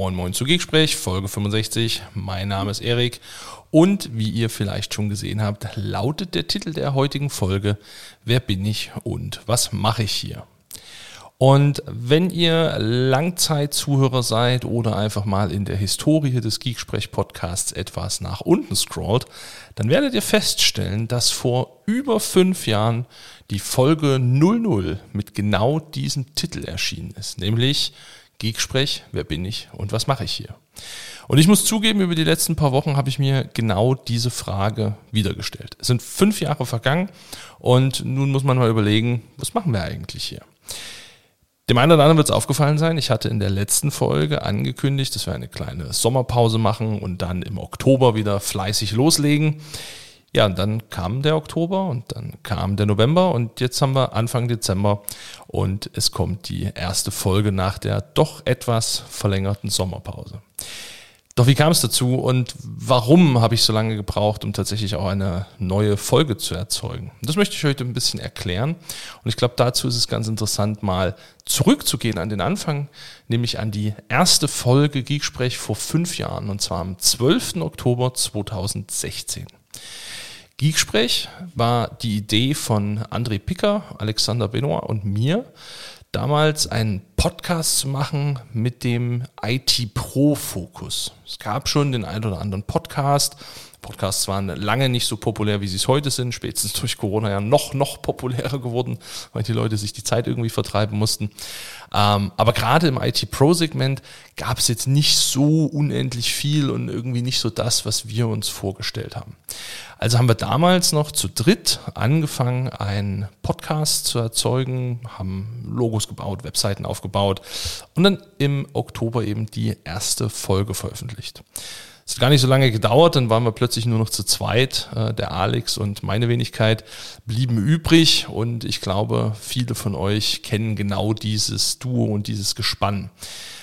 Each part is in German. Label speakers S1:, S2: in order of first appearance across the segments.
S1: Moin Moin zu Geeksprech, Folge 65. Mein Name ist Erik und wie ihr vielleicht schon gesehen habt, lautet der Titel der heutigen Folge Wer bin ich und was mache ich hier? Und wenn ihr Langzeitzuhörer seid oder einfach mal in der Historie des Geeksprech-Podcasts etwas nach unten scrollt, dann werdet ihr feststellen, dass vor über fünf Jahren die Folge 00 mit genau diesem Titel erschienen ist, nämlich Geeksprech, wer bin ich und was mache ich hier? Und ich muss zugeben, über die letzten paar Wochen habe ich mir genau diese Frage wiedergestellt. Es sind fünf Jahre vergangen und nun muss man mal überlegen, was machen wir eigentlich hier? Dem einen oder anderen wird es aufgefallen sein, ich hatte in der letzten Folge angekündigt, dass wir eine kleine Sommerpause machen und dann im Oktober wieder fleißig loslegen. Ja, und dann kam der Oktober und dann kam der November und jetzt haben wir Anfang Dezember und es kommt die erste Folge nach der doch etwas verlängerten Sommerpause. Doch wie kam es dazu und warum habe ich so lange gebraucht, um tatsächlich auch eine neue Folge zu erzeugen? Das möchte ich heute ein bisschen erklären. Und ich glaube, dazu ist es ganz interessant, mal zurückzugehen an den Anfang, nämlich an die erste Folge Geeksprech vor fünf Jahren, und zwar am 12. Oktober 2016. Geeksprech war die Idee von André Picker, Alexander Benoit und mir damals einen Podcast zu machen mit dem IT-Pro-Fokus. Es gab schon den einen oder anderen Podcast. Podcasts waren lange nicht so populär, wie sie es heute sind, spätestens durch Corona ja noch, noch populärer geworden, weil die Leute sich die Zeit irgendwie vertreiben mussten. Ähm, aber gerade im IT-Pro-Segment gab es jetzt nicht so unendlich viel und irgendwie nicht so das, was wir uns vorgestellt haben. Also haben wir damals noch zu dritt angefangen, einen Podcast zu erzeugen, haben Logos gebaut, Webseiten aufgebaut und dann im Oktober eben die erste Folge veröffentlicht. Es hat gar nicht so lange gedauert, dann waren wir plötzlich nur noch zu zweit. Äh, der Alex und meine Wenigkeit blieben übrig und ich glaube, viele von euch kennen genau dieses Duo und dieses Gespann.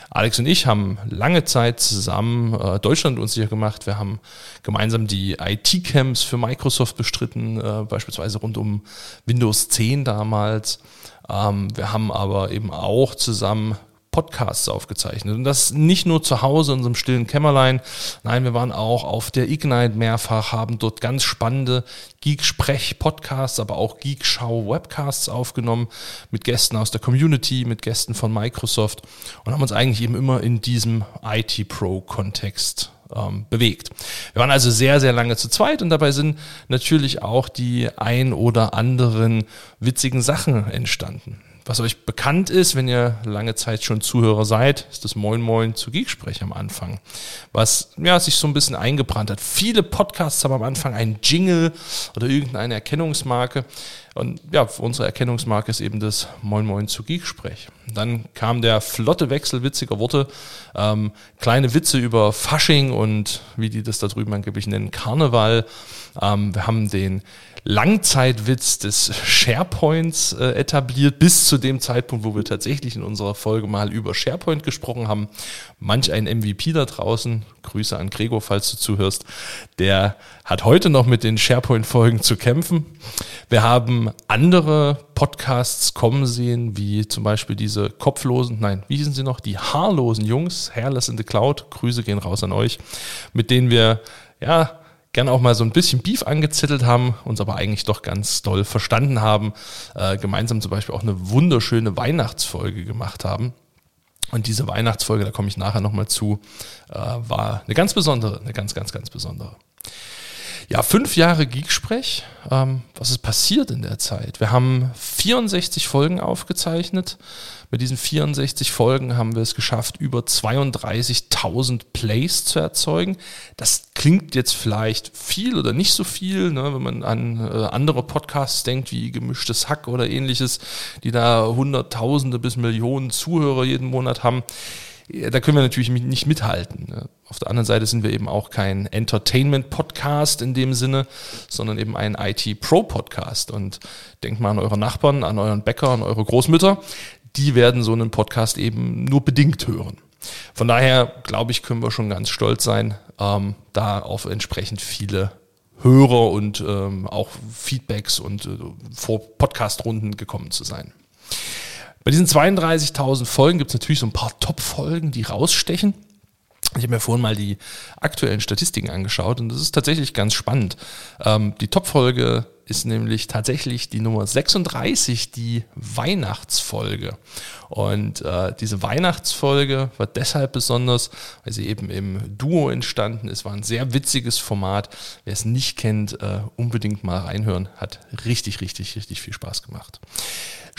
S1: Alex und ich haben lange Zeit zusammen äh, Deutschland unsicher gemacht. Wir haben gemeinsam die IT-Camps für Microsoft bestritten, äh, beispielsweise rund um Windows 10 damals. Ähm, wir haben aber eben auch zusammen Podcasts aufgezeichnet. Und das nicht nur zu Hause in unserem stillen Kämmerlein. Nein, wir waren auch auf der Ignite mehrfach, haben dort ganz spannende Geek-Sprech-Podcasts, aber auch Geek-Schau-Webcasts aufgenommen mit Gästen aus der Community, mit Gästen von Microsoft und haben uns eigentlich eben immer in diesem IT-Pro-Kontext ähm, bewegt. Wir waren also sehr, sehr lange zu zweit und dabei sind natürlich auch die ein oder anderen witzigen Sachen entstanden. Was euch bekannt ist, wenn ihr lange Zeit schon Zuhörer seid, ist das Moin Moin zu Geeksprech am Anfang, was ja sich so ein bisschen eingebrannt hat. Viele Podcasts haben am Anfang einen Jingle oder irgendeine Erkennungsmarke. Und ja, unsere Erkennungsmarke ist eben das Moin Moin zu Geeksprech. Dann kam der flotte Wechsel witziger Worte, ähm, kleine Witze über Fasching und wie die das da drüben angeblich nennen, Karneval. Ähm, wir haben den Langzeitwitz des SharePoints äh, etabliert, bis zu dem Zeitpunkt, wo wir tatsächlich in unserer Folge mal über SharePoint gesprochen haben. Manch ein MVP da draußen, Grüße an Gregor, falls du zuhörst, der hat heute noch mit den SharePoint-Folgen zu kämpfen. Wir haben andere Podcasts kommen sehen, wie zum Beispiel diese kopflosen, nein, wie hießen sie noch, die haarlosen Jungs, Hairless in the Cloud, Grüße gehen raus an euch, mit denen wir, ja, gerne auch mal so ein bisschen Beef angezettelt haben, uns aber eigentlich doch ganz doll verstanden haben, äh, gemeinsam zum Beispiel auch eine wunderschöne Weihnachtsfolge gemacht haben. Und diese Weihnachtsfolge, da komme ich nachher nochmal zu, äh, war eine ganz besondere, eine ganz, ganz, ganz besondere. Ja, fünf Jahre Geeksprech. Ähm, was ist passiert in der Zeit? Wir haben 64 Folgen aufgezeichnet. Mit diesen 64 Folgen haben wir es geschafft, über 32.000 Plays zu erzeugen. Das klingt jetzt vielleicht viel oder nicht so viel, ne, wenn man an äh, andere Podcasts denkt, wie Gemischtes Hack oder ähnliches, die da Hunderttausende bis Millionen Zuhörer jeden Monat haben da können wir natürlich nicht mithalten. Ne? Auf der anderen Seite sind wir eben auch kein Entertainment-Podcast in dem Sinne, sondern eben ein IT-Pro-Podcast. Und denkt mal an eure Nachbarn, an euren Bäcker, an eure Großmütter. Die werden so einen Podcast eben nur bedingt hören. Von daher, glaube ich, können wir schon ganz stolz sein, ähm, da auf entsprechend viele Hörer und ähm, auch Feedbacks und äh, vor Podcast-Runden gekommen zu sein. Bei diesen 32.000 Folgen gibt es natürlich so ein paar Top-Folgen, die rausstechen. Ich habe mir vorhin mal die aktuellen Statistiken angeschaut und das ist tatsächlich ganz spannend. Ähm, die Topfolge ist nämlich tatsächlich die Nummer 36, die Weihnachtsfolge. Und äh, diese Weihnachtsfolge war deshalb besonders, weil sie eben im Duo entstanden ist. War ein sehr witziges Format. Wer es nicht kennt, äh, unbedingt mal reinhören. Hat richtig, richtig, richtig viel Spaß gemacht.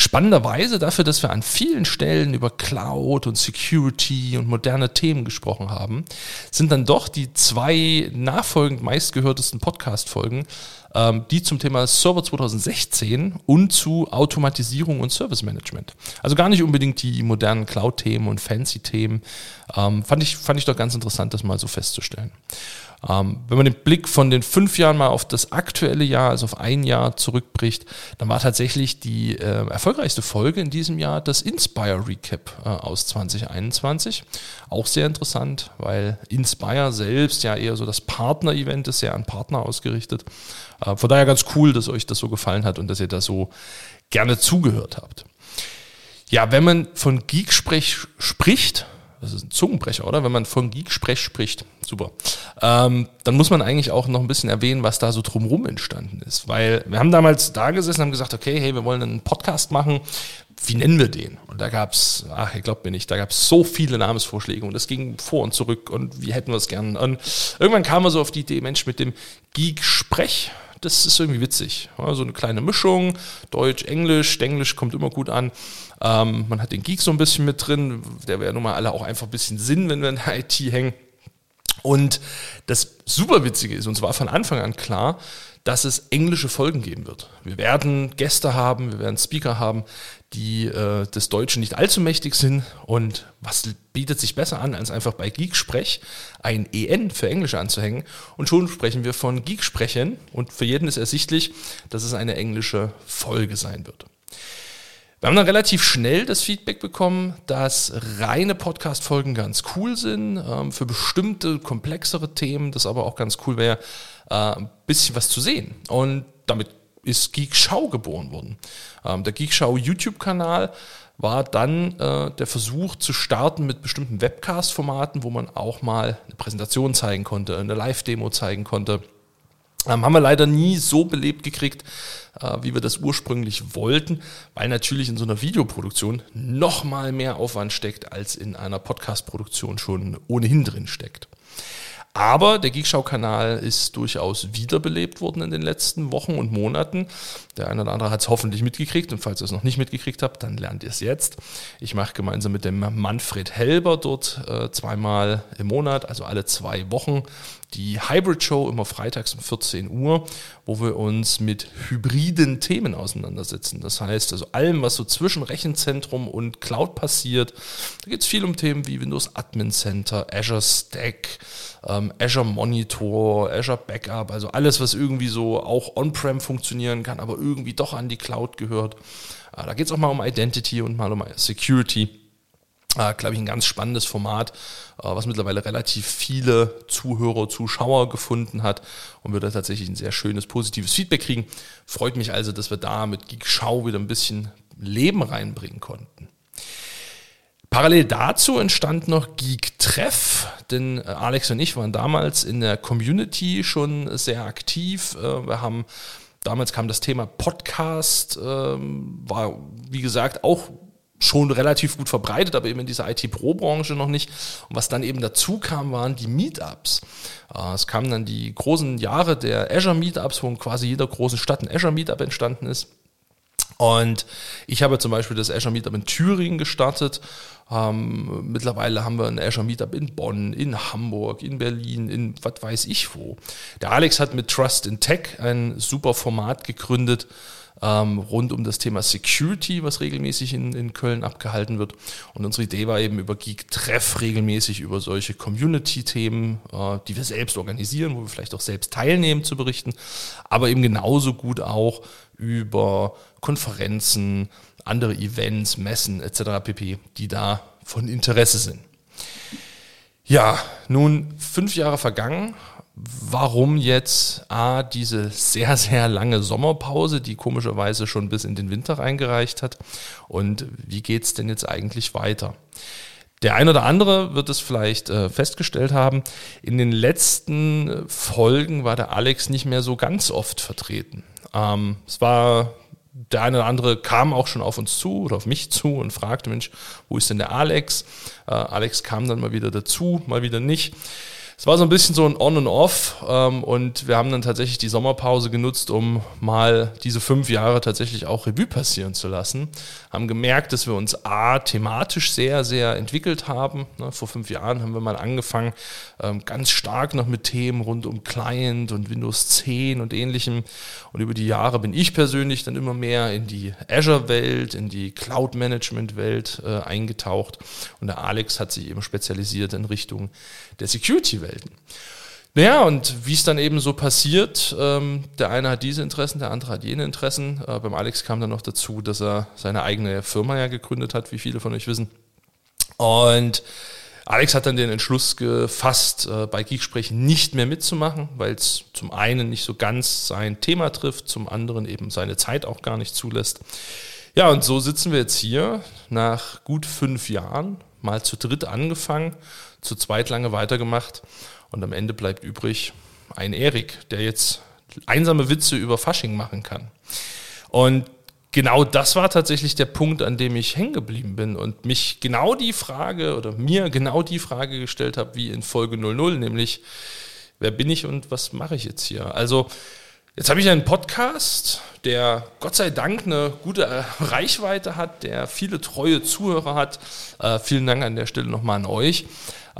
S1: Spannenderweise dafür, dass wir an vielen Stellen über Cloud und Security und moderne Themen gesprochen haben, sind dann doch die zwei nachfolgend meistgehörtesten Podcast-Folgen, die zum Thema Server 2016 und zu Automatisierung und Service Management. Also gar nicht unbedingt die modernen Cloud-Themen und Fancy-Themen. Ähm, fand, ich, fand ich doch ganz interessant, das mal so festzustellen. Ähm, wenn man den Blick von den fünf Jahren mal auf das aktuelle Jahr, also auf ein Jahr zurückbricht, dann war tatsächlich die äh, erfolgreichste Folge in diesem Jahr das Inspire Recap äh, aus 2021. Auch sehr interessant, weil Inspire selbst ja eher so das Partner-Event ist, sehr an Partner ausgerichtet. Äh, von daher ganz cool, dass euch das so gefallen hat und dass ihr da so gerne zugehört habt. Ja, wenn man von Geek-Sprech spricht, das ist ein Zungenbrecher, oder? Wenn man von Geek-Sprech spricht, super. Ähm, dann muss man eigentlich auch noch ein bisschen erwähnen, was da so drumherum entstanden ist. Weil wir haben damals da gesessen und haben gesagt, okay, hey, wir wollen einen Podcast machen. Wie nennen wir den? Und da gab's, ach, ihr glaubt mir nicht, da gab's so viele Namensvorschläge und das ging vor und zurück und wie hätten wir es gern. Und irgendwann kam man so auf die Idee, Mensch, mit dem Geek-Sprech, das ist irgendwie witzig. So eine kleine Mischung, Deutsch, Englisch, Englisch kommt immer gut an. Ähm, man hat den Geek so ein bisschen mit drin, der wäre nun mal alle auch einfach ein bisschen Sinn, wenn wir in der IT hängen. Und das super Witzige ist, uns war von Anfang an klar, dass es englische Folgen geben wird. Wir werden Gäste haben, wir werden Speaker haben, die äh, des Deutschen nicht allzu mächtig sind. Und was bietet sich besser an, als einfach bei Geek-Sprech ein EN für Englisch anzuhängen? Und schon sprechen wir von Geek-Sprechen. Und für jeden ist ersichtlich, dass es eine englische Folge sein wird. Wir haben dann relativ schnell das Feedback bekommen, dass reine Podcast-Folgen ganz cool sind, ähm, für bestimmte komplexere Themen, das aber auch ganz cool wäre, äh, ein bisschen was zu sehen. Und damit ist Geek Show geboren worden. Ähm, der Geek Show YouTube-Kanal war dann äh, der Versuch zu starten mit bestimmten Webcast-Formaten, wo man auch mal eine Präsentation zeigen konnte, eine Live-Demo zeigen konnte haben wir leider nie so belebt gekriegt, äh, wie wir das ursprünglich wollten, weil natürlich in so einer Videoproduktion noch mal mehr Aufwand steckt, als in einer Podcast-Produktion schon ohnehin drin steckt. Aber der Geekschau-Kanal ist durchaus wiederbelebt worden in den letzten Wochen und Monaten. Der eine oder andere hat es hoffentlich mitgekriegt und falls ihr es noch nicht mitgekriegt habt, dann lernt ihr es jetzt. Ich mache gemeinsam mit dem Manfred Helber dort äh, zweimal im Monat, also alle zwei Wochen, die Hybrid Show immer freitags um 14 Uhr, wo wir uns mit hybriden Themen auseinandersetzen. Das heißt, also allem, was so zwischen Rechenzentrum und Cloud passiert. Da geht es viel um Themen wie Windows Admin Center, Azure Stack, ähm, Azure Monitor, Azure Backup, also alles, was irgendwie so auch on-prem funktionieren kann, aber irgendwie doch an die Cloud gehört. Äh, da geht es auch mal um Identity und mal um Security. Äh, Glaube ich, ein ganz spannendes Format, äh, was mittlerweile relativ viele Zuhörer, Zuschauer gefunden hat und wir da tatsächlich ein sehr schönes, positives Feedback kriegen. Freut mich also, dass wir da mit Geek Schau wieder ein bisschen Leben reinbringen konnten. Parallel dazu entstand noch Geek Treff, denn äh, Alex und ich waren damals in der Community schon sehr aktiv. Äh, wir haben damals kam das Thema Podcast, ähm, war wie gesagt auch schon relativ gut verbreitet, aber eben in dieser IT-Pro-Branche noch nicht. Und was dann eben dazu kam, waren die Meetups. Äh, es kamen dann die großen Jahre der Azure Meetups, wo in quasi jeder großen Stadt ein Azure Meetup entstanden ist. Und ich habe zum Beispiel das Azure Meetup in Thüringen gestartet. Ähm, mittlerweile haben wir ein Azure Meetup in Bonn, in Hamburg, in Berlin, in was weiß ich wo. Der Alex hat mit Trust in Tech ein super Format gegründet, ähm, rund um das Thema Security, was regelmäßig in, in Köln abgehalten wird. Und unsere Idee war eben über Geek Treff regelmäßig über solche Community-Themen, äh, die wir selbst organisieren, wo wir vielleicht auch selbst teilnehmen, zu berichten, aber eben genauso gut auch über Konferenzen, andere Events, Messen etc. pp., die da von Interesse sind. Ja, nun fünf Jahre vergangen. Warum jetzt A, diese sehr, sehr lange Sommerpause, die komischerweise schon bis in den Winter reingereicht hat? Und wie geht es denn jetzt eigentlich weiter? Der eine oder andere wird es vielleicht äh, festgestellt haben. In den letzten äh, Folgen war der Alex nicht mehr so ganz oft vertreten. Ähm, es war der eine oder andere kam auch schon auf uns zu oder auf mich zu und fragte, Mensch, wo ist denn der Alex? Äh, Alex kam dann mal wieder dazu, mal wieder nicht es war so ein bisschen so ein On und Off ähm, und wir haben dann tatsächlich die Sommerpause genutzt, um mal diese fünf Jahre tatsächlich auch Revue passieren zu lassen. Haben gemerkt, dass wir uns A, thematisch sehr, sehr entwickelt haben. Ne, vor fünf Jahren haben wir mal angefangen, ähm, ganz stark noch mit Themen rund um Client und Windows 10 und ähnlichem. Und über die Jahre bin ich persönlich dann immer mehr in die Azure-Welt, in die Cloud-Management-Welt äh, eingetaucht. Und der Alex hat sich eben spezialisiert in Richtung der Security-Welt. Welten. Naja, und wie es dann eben so passiert, ähm, der eine hat diese Interessen, der andere hat jene Interessen. Äh, beim Alex kam dann noch dazu, dass er seine eigene Firma ja gegründet hat, wie viele von euch wissen. Und Alex hat dann den Entschluss gefasst, äh, bei Geeksprechen nicht mehr mitzumachen, weil es zum einen nicht so ganz sein Thema trifft, zum anderen eben seine Zeit auch gar nicht zulässt. Ja, und so sitzen wir jetzt hier nach gut fünf Jahren, mal zu dritt angefangen zu zweit lange weitergemacht und am Ende bleibt übrig ein Erik, der jetzt einsame Witze über Fasching machen kann. Und genau das war tatsächlich der Punkt, an dem ich hängen geblieben bin und mich genau die Frage oder mir genau die Frage gestellt habe wie in Folge 00, nämlich wer bin ich und was mache ich jetzt hier? Also Jetzt habe ich einen Podcast, der Gott sei Dank eine gute Reichweite hat, der viele treue Zuhörer hat. Äh, vielen Dank an der Stelle nochmal an euch.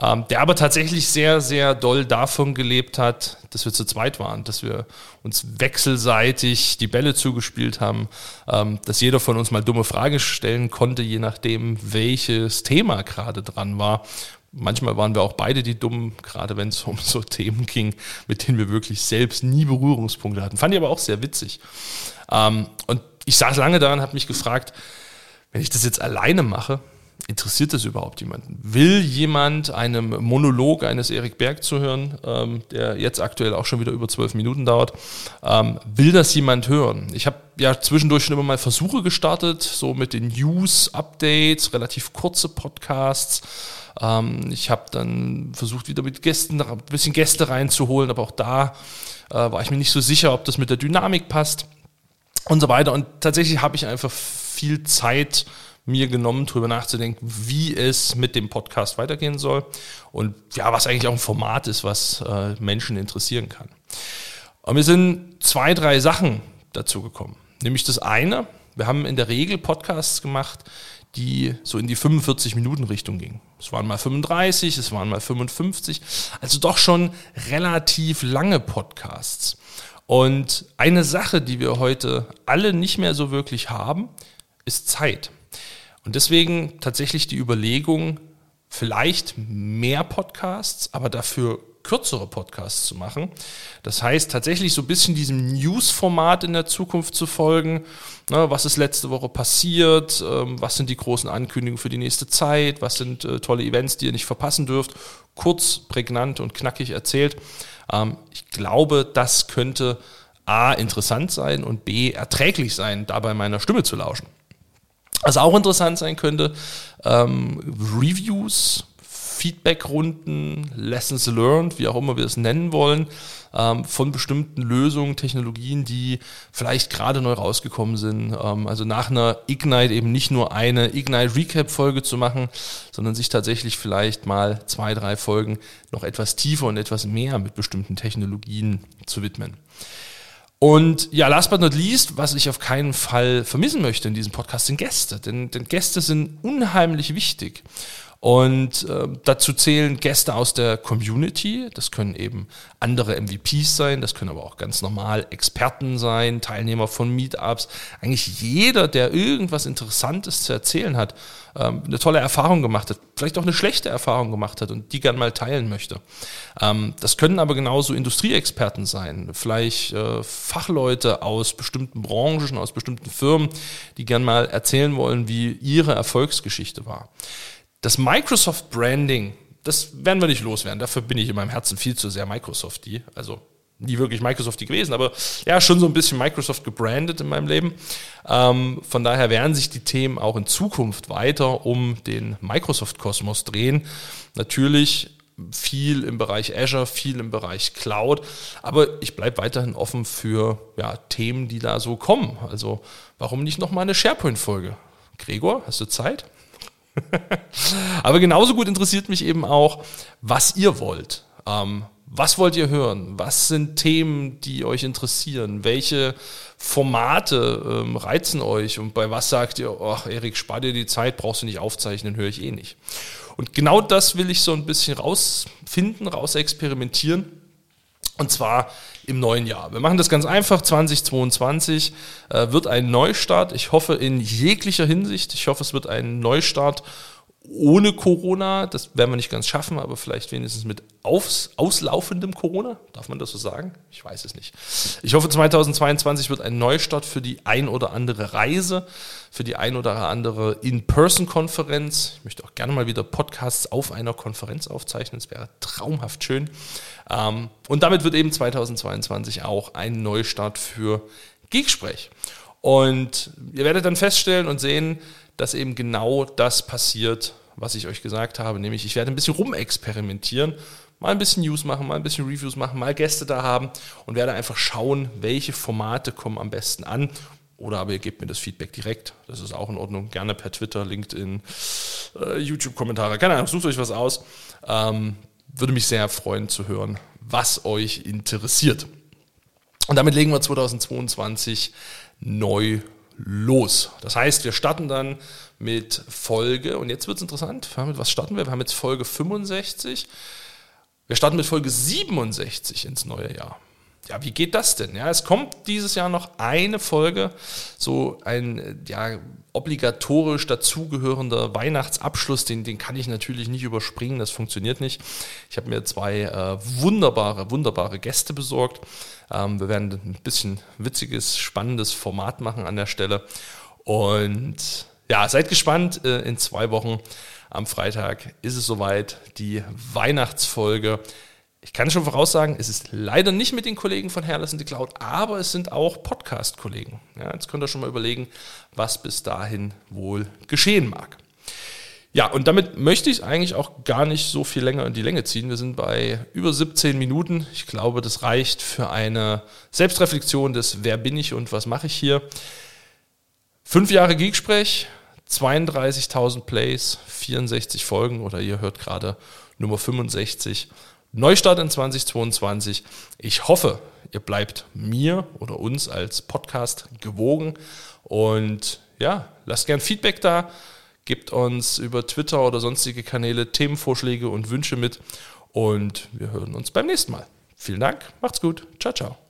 S1: Ähm, der aber tatsächlich sehr, sehr doll davon gelebt hat, dass wir zu zweit waren, dass wir uns wechselseitig die Bälle zugespielt haben, ähm, dass jeder von uns mal dumme Frage stellen konnte, je nachdem, welches Thema gerade dran war. Manchmal waren wir auch beide die Dummen, gerade wenn es um so Themen ging, mit denen wir wirklich selbst nie Berührungspunkte hatten. Fand ich aber auch sehr witzig. Ähm, und ich saß lange daran, habe mich gefragt, wenn ich das jetzt alleine mache, interessiert das überhaupt jemanden? Will jemand einem Monolog eines Erik Berg zuhören, ähm, der jetzt aktuell auch schon wieder über zwölf Minuten dauert? Ähm, will das jemand hören? Ich habe ja zwischendurch schon immer mal Versuche gestartet, so mit den News-Updates, relativ kurze Podcasts. Ähm, ich habe dann versucht, wieder mit Gästen, ein bisschen Gäste reinzuholen, aber auch da äh, war ich mir nicht so sicher, ob das mit der Dynamik passt und so weiter. Und tatsächlich habe ich einfach viel Zeit mir genommen, darüber nachzudenken, wie es mit dem Podcast weitergehen soll und ja, was eigentlich auch ein Format ist, was äh, Menschen interessieren kann. Und mir sind zwei, drei Sachen dazu gekommen. Nämlich das eine, wir haben in der Regel Podcasts gemacht, die so in die 45 Minuten Richtung gingen. Es waren mal 35, es waren mal 55, also doch schon relativ lange Podcasts. Und eine Sache, die wir heute alle nicht mehr so wirklich haben, ist Zeit. Und deswegen tatsächlich die Überlegung, vielleicht mehr Podcasts, aber dafür kürzere Podcasts zu machen. Das heißt, tatsächlich so ein bisschen diesem News-Format in der Zukunft zu folgen. Ne, was ist letzte Woche passiert? Ähm, was sind die großen Ankündigungen für die nächste Zeit? Was sind äh, tolle Events, die ihr nicht verpassen dürft? Kurz, prägnant und knackig erzählt. Ähm, ich glaube, das könnte A, interessant sein und B, erträglich sein, dabei meiner Stimme zu lauschen. Was auch interessant sein könnte, ähm, Reviews, Feedbackrunden, Lessons learned, wie auch immer wir es nennen wollen, ähm, von bestimmten Lösungen, Technologien, die vielleicht gerade neu rausgekommen sind. Ähm, also nach einer Ignite eben nicht nur eine Ignite Recap Folge zu machen, sondern sich tatsächlich vielleicht mal zwei, drei Folgen noch etwas tiefer und etwas mehr mit bestimmten Technologien zu widmen. Und ja, last but not least, was ich auf keinen Fall vermissen möchte in diesem Podcast, sind Gäste. Denn, denn Gäste sind unheimlich wichtig. Und äh, dazu zählen Gäste aus der Community. Das können eben andere MVPs sein, das können aber auch ganz normal Experten sein, Teilnehmer von Meetups. Eigentlich jeder, der irgendwas Interessantes zu erzählen hat, ähm, eine tolle Erfahrung gemacht hat, vielleicht auch eine schlechte Erfahrung gemacht hat und die gern mal teilen möchte. Ähm, das können aber genauso Industrieexperten sein, vielleicht äh, Fachleute aus bestimmten Branchen, aus bestimmten Firmen, die gern mal erzählen wollen, wie ihre Erfolgsgeschichte war. Das Microsoft Branding, das werden wir nicht loswerden. Dafür bin ich in meinem Herzen viel zu sehr Microsoft die. Also nie wirklich Microsoft gewesen, aber ja, schon so ein bisschen Microsoft gebrandet in meinem Leben. Ähm, von daher werden sich die Themen auch in Zukunft weiter um den Microsoft-Kosmos drehen. Natürlich viel im Bereich Azure, viel im Bereich Cloud, aber ich bleibe weiterhin offen für ja, Themen, die da so kommen. Also warum nicht nochmal eine SharePoint-Folge? Gregor, hast du Zeit? aber genauso gut interessiert mich eben auch, was ihr wollt. Ähm, was wollt ihr hören? Was sind Themen, die euch interessieren? Welche Formate ähm, reizen euch? Und bei was sagt ihr, ach Erik, spar dir die Zeit, brauchst du nicht aufzeichnen, höre ich eh nicht. Und genau das will ich so ein bisschen rausfinden, rausexperimentieren. Und zwar im neuen Jahr. Wir machen das ganz einfach. 2022 äh, wird ein Neustart. Ich hoffe in jeglicher Hinsicht. Ich hoffe, es wird ein Neustart ohne Corona, das werden wir nicht ganz schaffen, aber vielleicht wenigstens mit aufs, auslaufendem Corona, darf man das so sagen? Ich weiß es nicht. Ich hoffe, 2022 wird ein Neustart für die ein oder andere Reise, für die ein oder andere In-Person-Konferenz. Ich möchte auch gerne mal wieder Podcasts auf einer Konferenz aufzeichnen, das wäre traumhaft schön. Ähm, und damit wird eben 2022 auch ein Neustart für Geeksprech. Und ihr werdet dann feststellen und sehen, dass eben genau das passiert, was ich euch gesagt habe, nämlich ich werde ein bisschen rumexperimentieren, mal ein bisschen News machen, mal ein bisschen Reviews machen, mal Gäste da haben und werde einfach schauen, welche Formate kommen am besten an. Oder aber ihr gebt mir das Feedback direkt, das ist auch in Ordnung. Gerne per Twitter, LinkedIn, äh, YouTube-Kommentare, keine Ahnung, sucht euch was aus. Ähm, würde mich sehr freuen zu hören, was euch interessiert. Und damit legen wir 2022 neu los. Das heißt, wir starten dann mit Folge, und jetzt wird es interessant, mit was starten wir? Wir haben jetzt Folge 65. Wir starten mit Folge 67 ins neue Jahr. Ja, wie geht das denn? Ja, es kommt dieses Jahr noch eine Folge, so ein ja, obligatorisch dazugehörender Weihnachtsabschluss, den, den kann ich natürlich nicht überspringen, das funktioniert nicht. Ich habe mir zwei äh, wunderbare, wunderbare Gäste besorgt. Ähm, wir werden ein bisschen witziges, spannendes Format machen an der Stelle. Und ja, seid gespannt. Äh, in zwei Wochen am Freitag ist es soweit, die Weihnachtsfolge. Ich kann schon voraussagen, es ist leider nicht mit den Kollegen von Herrless in the Cloud, aber es sind auch Podcast-Kollegen. Ja, jetzt könnt ihr schon mal überlegen, was bis dahin wohl geschehen mag. Ja, und damit möchte ich eigentlich auch gar nicht so viel länger in die Länge ziehen. Wir sind bei über 17 Minuten. Ich glaube, das reicht für eine Selbstreflexion des Wer bin ich und was mache ich hier. Fünf Jahre Geeksprech, 32.000 Plays, 64 Folgen oder ihr hört gerade Nummer 65. Neustart in 2022. Ich hoffe, ihr bleibt mir oder uns als Podcast gewogen und ja, lasst gern Feedback da Gebt uns über Twitter oder sonstige Kanäle Themenvorschläge und Wünsche mit und wir hören uns beim nächsten Mal. Vielen Dank, macht's gut, ciao, ciao.